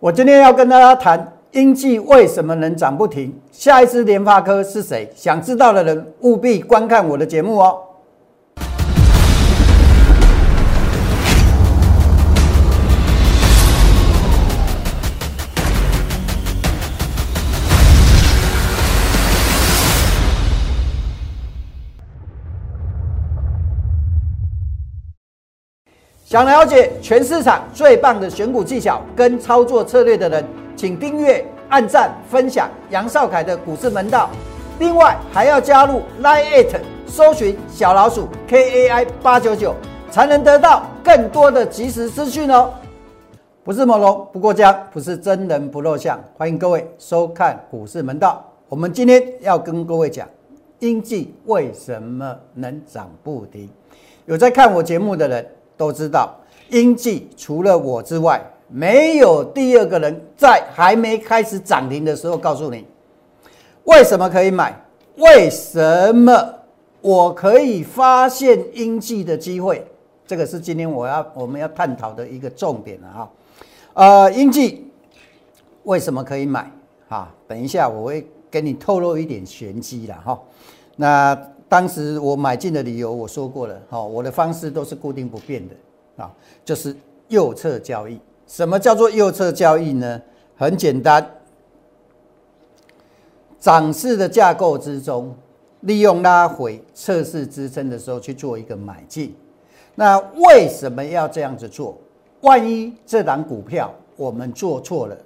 我今天要跟大家谈英记为什么能涨不停，下一支联发科是谁？想知道的人务必观看我的节目哦。想了解全市场最棒的选股技巧跟操作策略的人，请订阅、按赞、分享杨少凯的股市门道。另外还要加入 Line It，搜寻小老鼠 KAI 八九九，才能得到更多的即时资讯哦。不是猛龙不过江，不是真人不露相。欢迎各位收看股市门道。我们今天要跟各位讲，英记为什么能涨不停？有在看我节目的人。都知道，英记除了我之外，没有第二个人在还没开始涨停的时候告诉你为什么可以买，为什么我可以发现英记的机会，这个是今天我要我们要探讨的一个重点了哈。呃，英记为什么可以买？哈，等一下我会给你透露一点玄机了哈。那。当时我买进的理由我说过了，好，我的方式都是固定不变的，啊，就是右侧交易。什么叫做右侧交易呢？很简单，涨势的架构之中，利用拉回测试支撑的时候去做一个买进。那为什么要这样子做？万一这档股票我们做错了，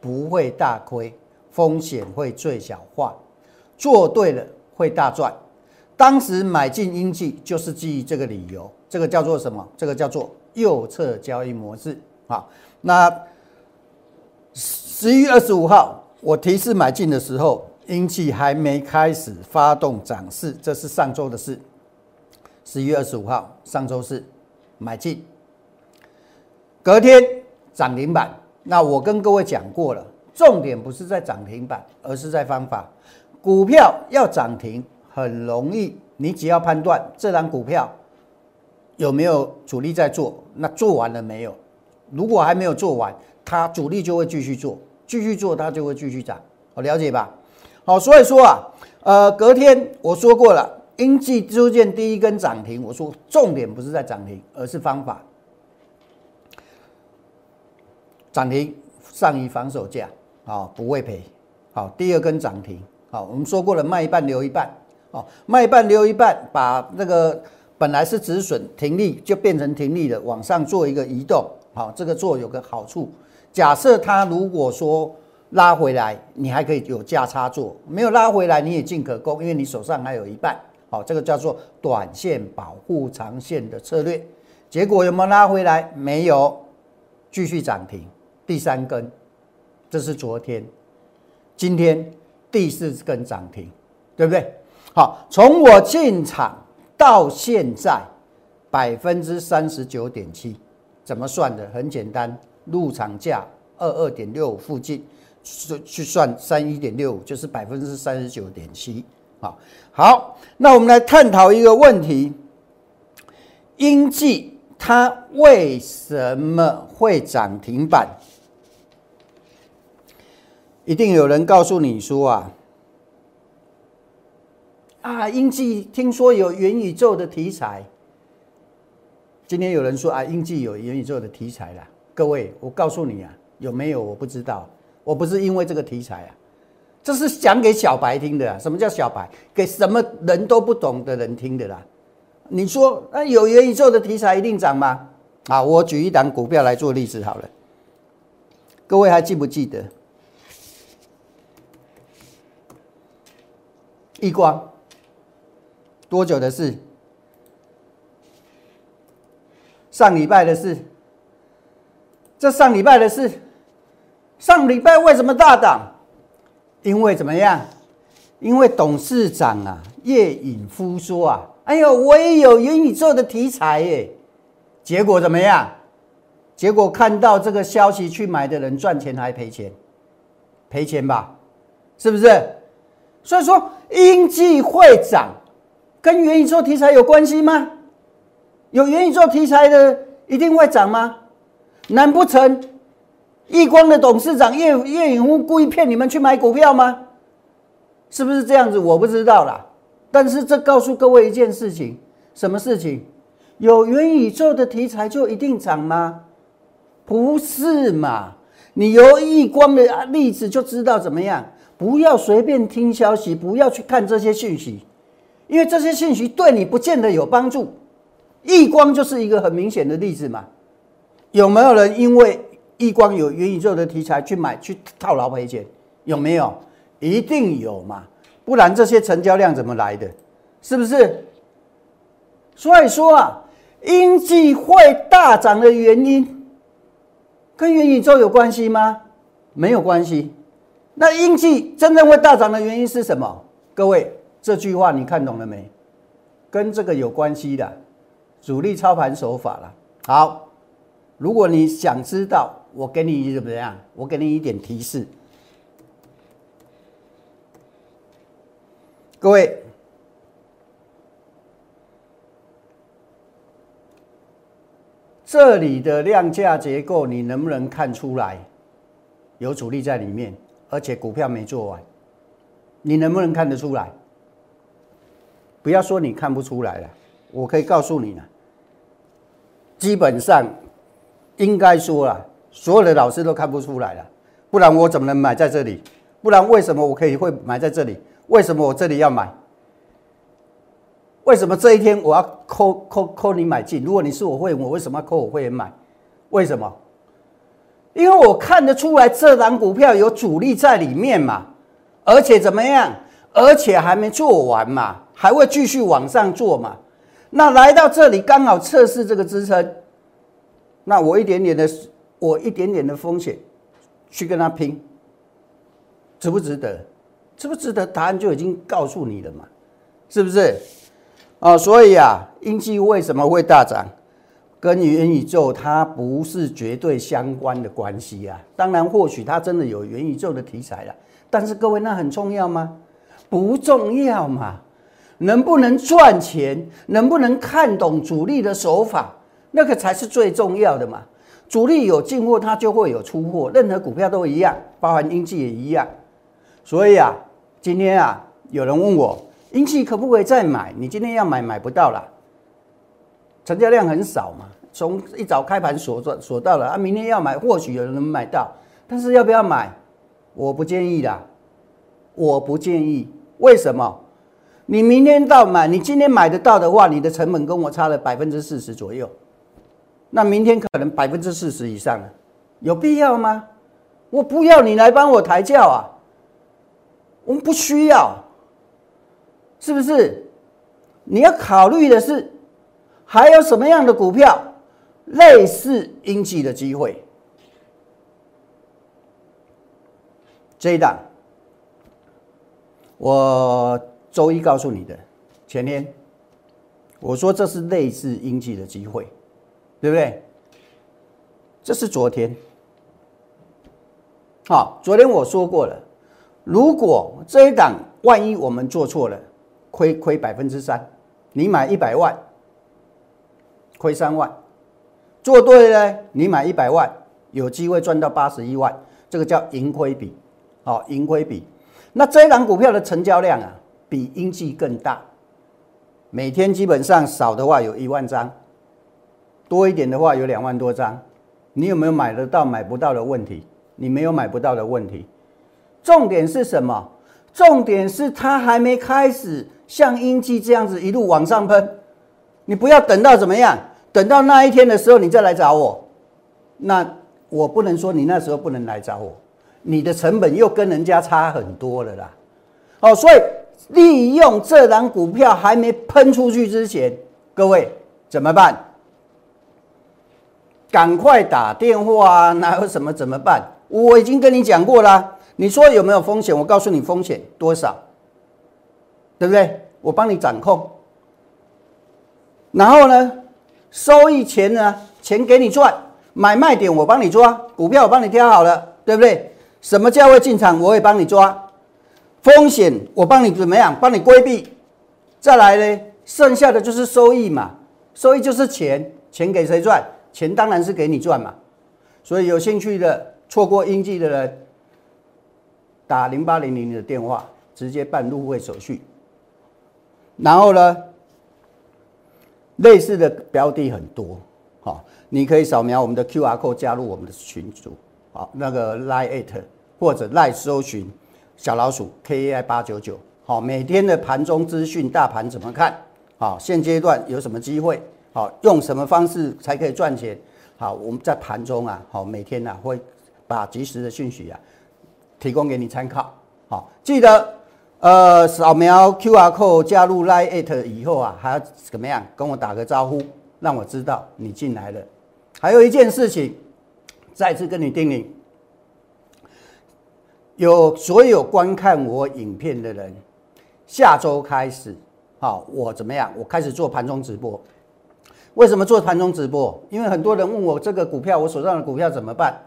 不会大亏，风险会最小化；做对了会大赚。当时买进英记就是基于这个理由，这个叫做什么？这个叫做右侧交易模式啊。那十一月二十五号我提示买进的时候，英记还没开始发动涨势，这是上周的事。十一月二十五号，上周四买进，隔天涨停板。那我跟各位讲过了，重点不是在涨停板，而是在方法。股票要涨停。很容易，你只要判断这张股票有没有主力在做，那做完了没有？如果还没有做完，它主力就会继续做，继续做它就会继续涨，好了解吧？好，所以说啊，呃，隔天我说过了，英记出现第一根涨停，我说重点不是在涨停，而是方法。涨停上移防守价，好不会赔。好，第二根涨停，好，我们说过了，卖一半留一半。哦，卖一半留一半，把那个本来是止损停利就变成停利的，往上做一个移动。好，这个做有个好处，假设它如果说拉回来，你还可以有价差做；没有拉回来，你也进可攻，因为你手上还有一半。好，这个叫做短线保护长线的策略。结果有没有拉回来？没有，继续涨停，第三根，这是昨天，今天第四根涨停，对不对？好，从我进场到现在，百分之三十九点七，怎么算的？很简单，入场价二二点六附近，去去算三一点六五，就是百分之三十九点七。好，好，那我们来探讨一个问题：英记它为什么会涨停板？一定有人告诉你说啊。啊，英记听说有元宇宙的题材。今天有人说啊，英记有元宇宙的题材了。各位，我告诉你啊，有没有我不知道。我不是因为这个题材啊，这是讲给小白听的。什么叫小白？给什么人都不懂的人听的啦。你说啊，有元宇宙的题材一定涨吗？啊，我举一档股票来做例子好了。各位还记不记得？易光。多久的事？上礼拜的事。这上礼拜的事，上礼拜为什么大涨？因为怎么样？因为董事长啊，叶隐夫说啊，哎呦，我也有元宇宙的题材耶。结果怎么样？结果看到这个消息去买的人赚钱还赔钱？赔钱吧，是不是？所以说，应季会涨。跟元宇宙题材有关系吗？有元宇宙题材的一定会涨吗？难不成亿光的董事长叶叶永富故意骗你们去买股票吗？是不是这样子？我不知道啦。但是这告诉各位一件事情，什么事情？有元宇宙的题材就一定涨吗？不是嘛？你由亿光的例子就知道怎么样？不要随便听消息，不要去看这些讯息，因为这些信息对你不见得有帮助。易光就是一个很明显的例子嘛。有没有人因为易光有元宇宙的题材去买去套牢赔钱？有没有？一定有嘛，不然这些成交量怎么来的？是不是？所以说啊，英记会大涨的原因跟元宇宙有关系吗？没有关系。那英记真正会大涨的原因是什么？各位，这句话你看懂了没？跟这个有关系的主力操盘手法了。好，如果你想知道，我给你怎么样？我给你一点提示。各位，这里的量价结构，你能不能看出来有主力在里面，而且股票没做完？你能不能看得出来？不要说你看不出来了，我可以告诉你了，基本上应该说了，所有的老师都看不出来了，不然我怎么能买在这里？不然为什么我可以会买在这里？为什么我这里要买？为什么这一天我要扣扣扣你买进？如果你是我会员，我为什么要扣我会员买？为什么？因为我看得出来这档股票有主力在里面嘛，而且怎么样？而且还没做完嘛，还会继续往上做嘛。那来到这里刚好测试这个支撑，那我一点点的，我一点点的风险去跟他拼，值不值得？值不值得？答案就已经告诉你了嘛，是不是？啊，所以啊，英气为什么会大涨，跟元宇宙它不是绝对相关的关系啊。当然，或许它真的有元宇宙的题材了，但是各位，那很重要吗？不重要嘛。能不能赚钱，能不能看懂主力的手法，那个才是最重要的嘛。主力有进货，它就会有出货，任何股票都一样，包含英气也一样。所以啊。今天啊，有人问我，英气可不可以再买？你今天要买买不到了，成交量很少嘛。从一早开盘锁锁锁到了啊，明天要买，或许有人能买到，但是要不要买？我不建议啦，我不建议。为什么？你明天到买，你今天买得到的话，你的成本跟我差了百分之四十左右，那明天可能百分之四十以上了，有必要吗？我不要你来帮我抬轿啊！我们不需要，是不是？你要考虑的是，还有什么样的股票类似应季的机会？这一档，我周一告诉你的，前天我说这是类似应季的机会，对不对？这是昨天，好，昨天我说过了。如果这一档万一我们做错了，亏亏百分之三，你买一百万，亏三万；做对了，你买一百万，有机会赚到八十一万，这个叫盈亏比，好，盈亏比。那这一档股票的成交量啊，比英记更大，每天基本上少的话有一万张，多一点的话有两万多张。你有没有买得到买不到的问题？你没有买不到的问题。重点是什么？重点是它还没开始像英记这样子一路往上喷，你不要等到怎么样？等到那一天的时候你再来找我，那我不能说你那时候不能来找我，你的成本又跟人家差很多了啦。哦，所以利用这档股票还没喷出去之前，各位怎么办？赶快打电话啊！哪有什么怎么办？我已经跟你讲过了。你说有没有风险？我告诉你风险多少，对不对？我帮你掌控。然后呢，收益钱呢？钱给你赚，买卖点我帮你抓，股票我帮你挑好了，对不对？什么价位进场我也帮你抓，风险我帮你怎么样？帮你规避。再来呢，剩下的就是收益嘛，收益就是钱，钱给谁赚？钱当然是给你赚嘛。所以有兴趣的。错过应季的人，打零八零零的电话，直接办入会手续。然后呢，类似的标的很多，好，你可以扫描我们的 Q R code 加入我们的群组，好，那个 Line at 或者 Line 搜寻小老鼠 K A I 八九九，好，每天的盘中资讯，大盘怎么看？好，现阶段有什么机会？好，用什么方式才可以赚钱？好，我们在盘中啊，好，每天呢会把及时的讯息啊提供给你参考。好，记得呃扫描 Q R code 加入 Line 以后啊，还要怎么样？跟我打个招呼，让我知道你进来了。还有一件事情，再次跟你叮咛，有所有观看我影片的人，下周开始，好，我怎么样？我开始做盘中直播。为什么做盘中直播？因为很多人问我这个股票，我手上的股票怎么办？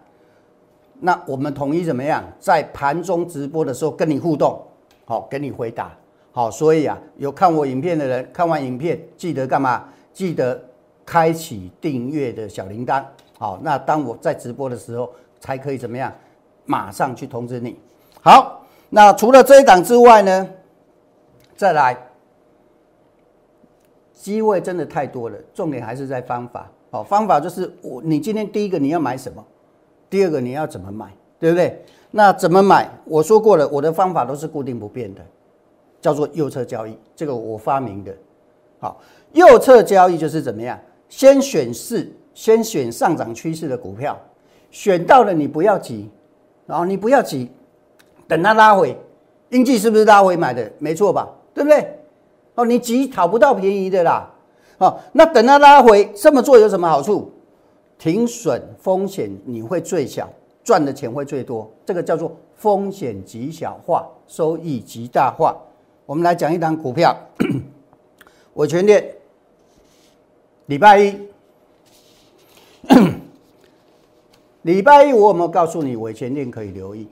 那我们统一怎么样？在盘中直播的时候跟你互动，好，给你回答。好，所以啊，有看我影片的人，看完影片记得干嘛？记得开启订阅的小铃铛。好，那当我在直播的时候，才可以怎么样？马上去通知你。好，那除了这一档之外呢？再来。机会真的太多了，重点还是在方法。好，方法就是我，你今天第一个你要买什么，第二个你要怎么买，对不对？那怎么买？我说过了，我的方法都是固定不变的，叫做右侧交易，这个我发明的。好，右侧交易就是怎么样？先选市，先选上涨趋势的股票，选到了你不要急，然后你不要急，等它拉回，英记是不是拉回买的？没错吧？对不对？哦，你急讨不到便宜的啦，哦，那等它拉回，这么做有什么好处？停损风险你会最小，赚的钱会最多，这个叫做风险极小化，收益极大化。我们来讲一档股票，我全店，礼拜一，礼拜一我有没有告诉你伟全店可以留意？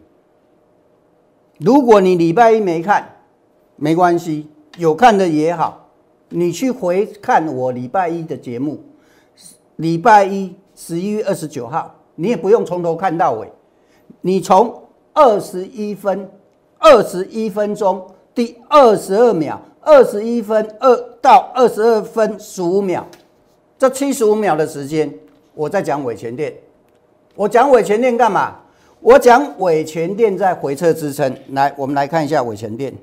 如果你礼拜一没看，没关系。有看的也好，你去回看我礼拜一的节目，礼拜一十一月二十九号，你也不用从头看到尾，你从二十一分二十一分钟第二十二秒，二十一分二到二十二分十五秒，这七十五秒的时间，我在讲尾前店，我讲尾前店干嘛？我讲尾前店在回撤支撑，来，我们来看一下尾前店。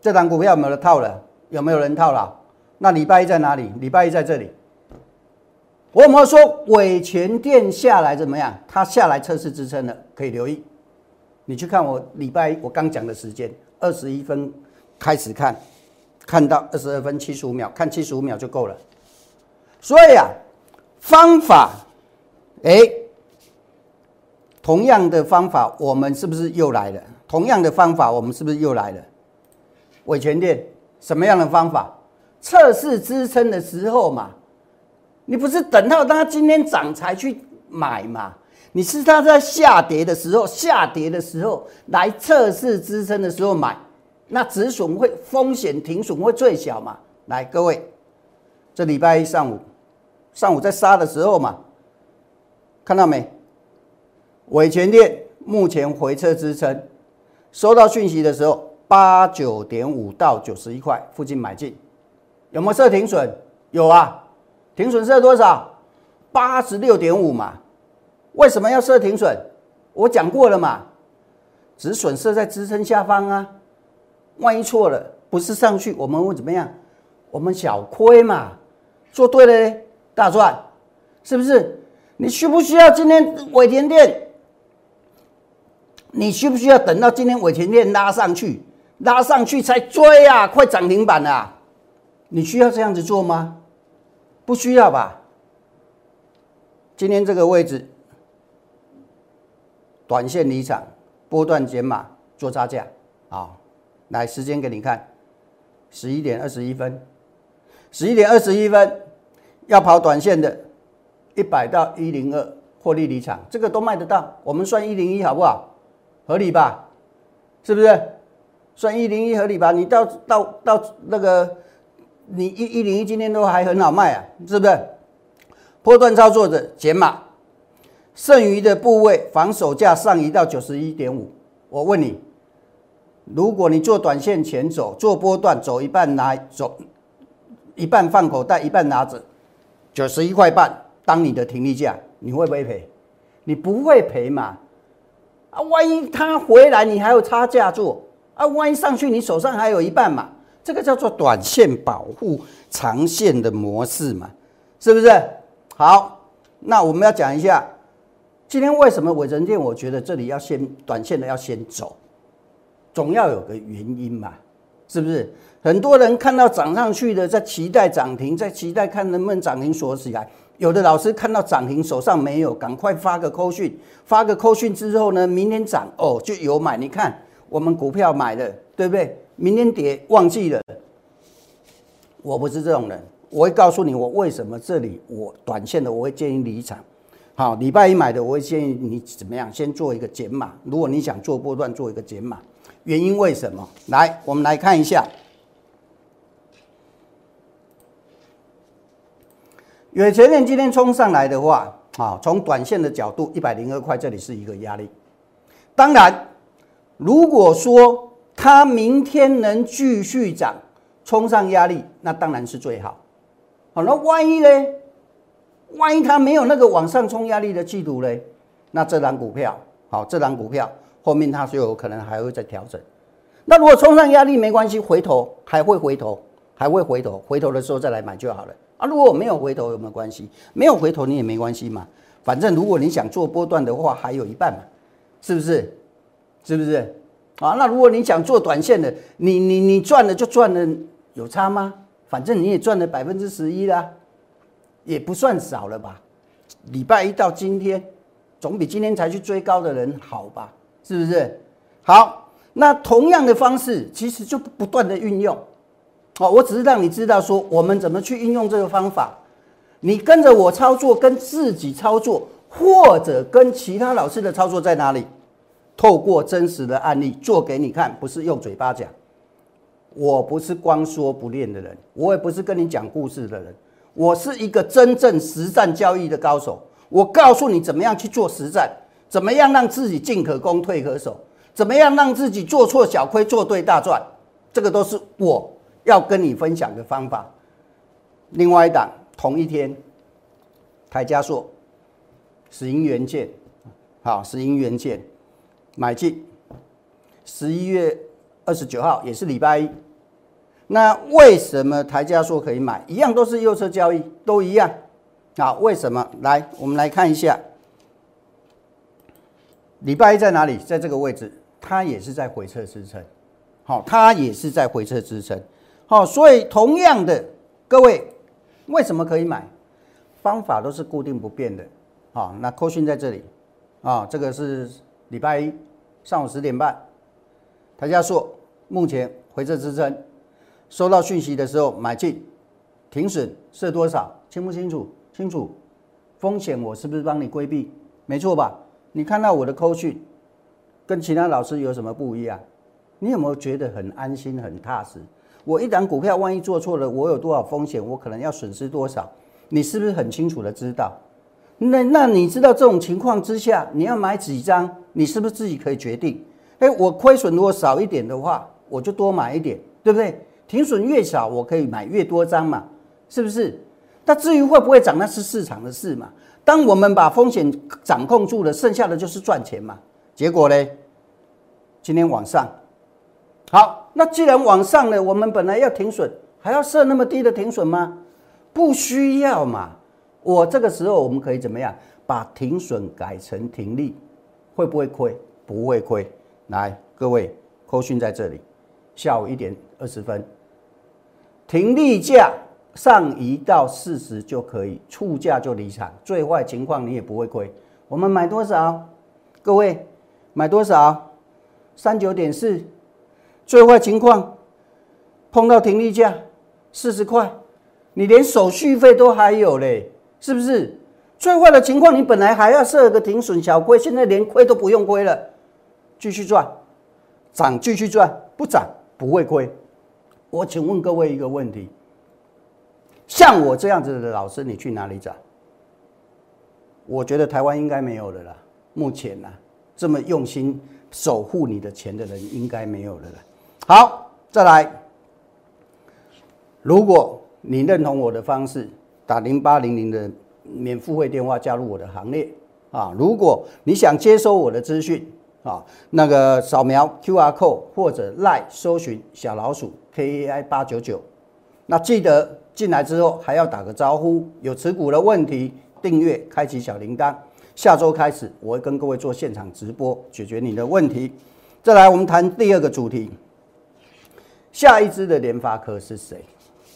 这档股票有没有套了？有没有人套了？那礼拜一在哪里？礼拜一在这里。我有没有说尾权店下来怎么样？它下来测试支撑了，可以留意。你去看我礼拜一我刚讲的时间，二十一分开始看，看到二十二分七十五秒，看七十五秒就够了。所以啊，方法，哎，同样的方法，我们是不是又来了？同样的方法，我们是不是又来了？伟权店什么样的方法测试支撑的时候嘛？你不是等到它今天涨才去买嘛？你是它在下跌的时候，下跌的时候来测试支撑的时候买，那止损会风险停损会最小嘛？来，各位，这礼拜一上午上午在杀的时候嘛，看到没？伟权店目前回撤支撑，收到讯息的时候。八九点五到九十一块附近买进，有没有设停损？有啊，停损设多少？八十六点五嘛。为什么要设停损？我讲过了嘛，止损设在支撑下方啊。万一错了，不是上去，我们会怎么样？我们小亏嘛。做对了，大赚，是不是？你需不需要今天尾田店？你需不需要等到今天尾田店拉上去？拉上去才追啊！快涨停板了，你需要这样子做吗？不需要吧。今天这个位置，短线离场，波段减码做差价啊！来，时间给你看，十一点二十一分，十一点二十一分要跑短线的，一百到一零二获利离场，这个都卖得到。我们算一零一好不好？合理吧？是不是？算一零一合理吧？你到到到那个，你一一零一今天都还很好卖啊，是不是？波段操作的减码，剩余的部位防守价上移到九十一点五。我问你，如果你做短线前走，做波段走一半拿走一半放口袋，一半拿着九十一块半当你的停利价，你会不会赔？你不会赔嘛？啊，万一它回来，你还有差价做。啊，万一上去你手上还有一半嘛，这个叫做短线保护长线的模式嘛，是不是？好，那我们要讲一下，今天为什么伟成店？我觉得这里要先短线的要先走，总要有个原因嘛，是不是？很多人看到涨上去的，在期待涨停，在期待看能不能涨停锁起来。有的老师看到涨停手上没有，赶快发个扣讯，发个扣讯之后呢，明天涨哦就有买，你看。我们股票买了，对不对？明天跌忘记了。我不是这种人，我会告诉你我为什么这里我短线的我会建议离场。好，礼拜一买的我会建议你怎么样？先做一个减码。如果你想做波段，做一个减码。原因为什么？来，我们来看一下。远前面今天冲上来的话，啊，从短线的角度，一百零二块这里是一个压力。当然。如果说它明天能继续涨，冲上压力，那当然是最好。好，那万一呢？万一它没有那个往上冲压力的企图呢？那这张股票，好，这张股票后面它就有可能还会再调整。那如果冲上压力没关系，回头还会回头，还会回头，回头的时候再来买就好了。啊，如果没有回头有没有关系？没有回头你也没关系嘛。反正如果你想做波段的话，还有一半嘛，是不是？是不是啊？那如果你想做短线的，你你你赚了就赚了，有差吗？反正你也赚了百分之十一啦，也不算少了吧？礼拜一到今天，总比今天才去追高的人好吧？是不是？好，那同样的方式其实就不断的运用。哦，我只是让你知道说我们怎么去运用这个方法。你跟着我操作，跟自己操作，或者跟其他老师的操作在哪里？透过真实的案例做给你看，不是用嘴巴讲。我不是光说不练的人，我也不是跟你讲故事的人，我是一个真正实战交易的高手。我告诉你怎么样去做实战，怎么样让自己进可攻退可守，怎么样让自己做错小亏做对大赚，这个都是我要跟你分享的方法。另外一档同一天，台加硕，石英元件，好，石英元件。买进，十一月二十九号也是礼拜一。那为什么台家说可以买？一样都是右侧交易，都一样。啊，为什么？来，我们来看一下，礼拜一在哪里？在这个位置，它也是在回撤支撑。好，它也是在回撤支撑。好，所以同样的，各位为什么可以买？方法都是固定不变的。好，那扣讯在这里。啊，这个是。礼拜一上午十点半，台加硕目前回撤支撑，收到讯息的时候买进，停损设多少？清不清楚？清楚。风险我是不是帮你规避？没错吧？你看到我的扣讯，跟其他老师有什么不一样？你有没有觉得很安心、很踏实？我一档股票万一做错了，我有多少风险？我可能要损失多少？你是不是很清楚的知道？那那你知道这种情况之下，你要买几张？你是不是自己可以决定？哎，我亏损如果少一点的话，我就多买一点，对不对？停损越少，我可以买越多张嘛，是不是？那至于会不会涨，那是市场的事嘛。当我们把风险掌控住了，剩下的就是赚钱嘛。结果呢？今天往上，好，那既然往上了，我们本来要停损，还要设那么低的停损吗？不需要嘛。我这个时候我们可以怎么样？把停损改成停利。会不会亏？不会亏。来，各位，扣讯在这里，下午一点二十分，停利价上移到四十就可以，出价就离场。最坏情况你也不会亏。我们买多少？各位买多少？三九点四。最坏情况碰到停利价四十块，你连手续费都还有嘞，是不是？最坏的情况，你本来还要设个停损小亏，现在连亏都不用亏了，继续赚，涨继续赚，不涨不会亏。我请问各位一个问题：像我这样子的老师，你去哪里找？我觉得台湾应该没有了啦。目前呢，这么用心守护你的钱的人，应该没有了啦。好，再来。如果你认同我的方式，打零八零零的免付费电话加入我的行列啊！如果你想接收我的资讯啊，那个扫描 Q R code 或者赖搜寻小老鼠 K A I 八九九，那记得进来之后还要打个招呼，有持股的问题，订阅开启小铃铛。下周开始我会跟各位做现场直播，解决你的问题。再来，我们谈第二个主题，下一支的联发科是谁？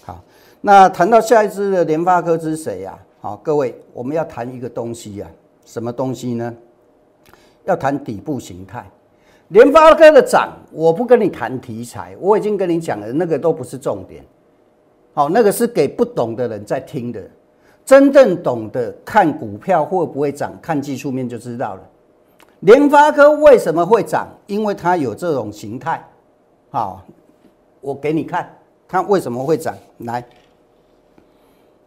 好。那谈到下一支的联发科是谁呀？好，各位，我们要谈一个东西呀，什么东西呢？要谈底部形态。联发科的涨，我不跟你谈题材，我已经跟你讲了，那个都不是重点。好，那个是给不懂的人在听的，真正懂得看股票会不会涨，看技术面就知道了。联发科为什么会涨？因为它有这种形态。好，我给你看，它为什么会涨？来。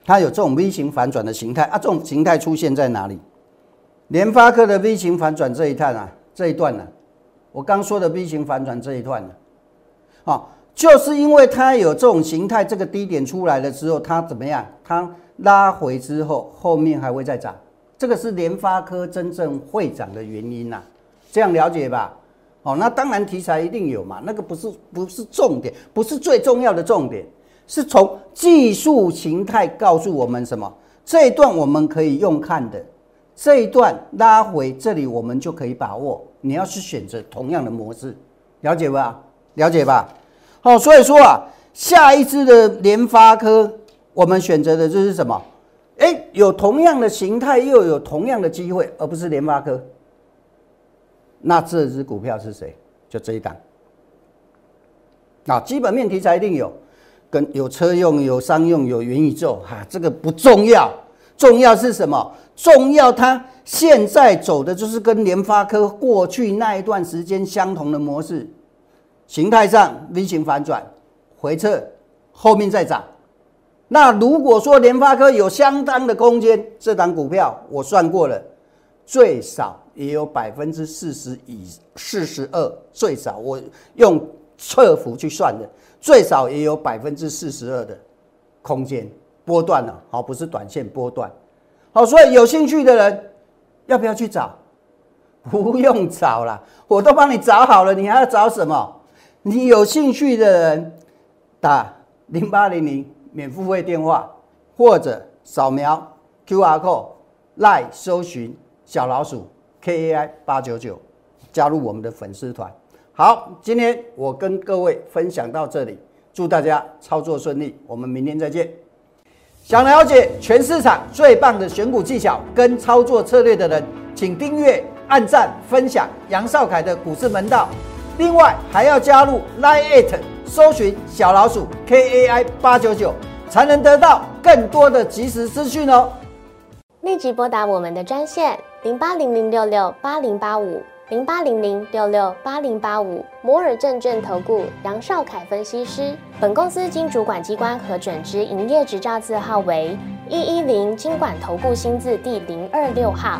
它有这种 V 型反转的形态啊，这种形态出现在哪里？联发科的 V 型反转这一段啊，这一段呢，我刚说的 V 型反转这一段呢，好，就是因为它有这种形态，这个低点出来了之后，它怎么样？它拉回之后，后面还会再涨，这个是联发科真正会涨的原因呐，这样了解吧？哦，那当然题材一定有嘛，那个不是不是重点，不是最重要的重点。是从技术形态告诉我们什么？这一段我们可以用看的，这一段拉回这里我们就可以把握。你要是选择同样的模式，了解吧？了解吧？好，所以说啊，下一支的联发科，我们选择的就是什么？哎，有同样的形态，又有同样的机会，而不是联发科。那这支股票是谁？就这一档。啊，基本面题材一定有。跟有车用、有商用、有元宇宙，哈，这个不重要，重要是什么？重要它现在走的就是跟联发科过去那一段时间相同的模式，形态上 V 型反转，回撤，后面再涨。那如果说联发科有相当的空间，这档股票我算过了，最少也有百分之四十以四十二，最少我用测幅去算的。最少也有百分之四十二的空间波段了，好，不是短线波段，好，所以有兴趣的人要不要去找？不用找了，我都帮你找好了，你还要找什么？你有兴趣的人打零八零零免付费电话，或者扫描 Q R code 来搜寻小老鼠 K A I 八九九，加入我们的粉丝团。好，今天我跟各位分享到这里，祝大家操作顺利，我们明天再见。想了解全市场最棒的选股技巧跟操作策略的人，请订阅、按赞、分享杨少凯的股市门道。另外还要加入 Line It，搜寻小老鼠 KAI 八九九，才能得到更多的即时资讯哦。立即拨打我们的专线零八零零六六八零八五。零八零零六六八零八五摩尔证券投顾杨少凯分析师，本公司经主管机关核准之营业执照字号为一一零金管投顾新字第零二六号。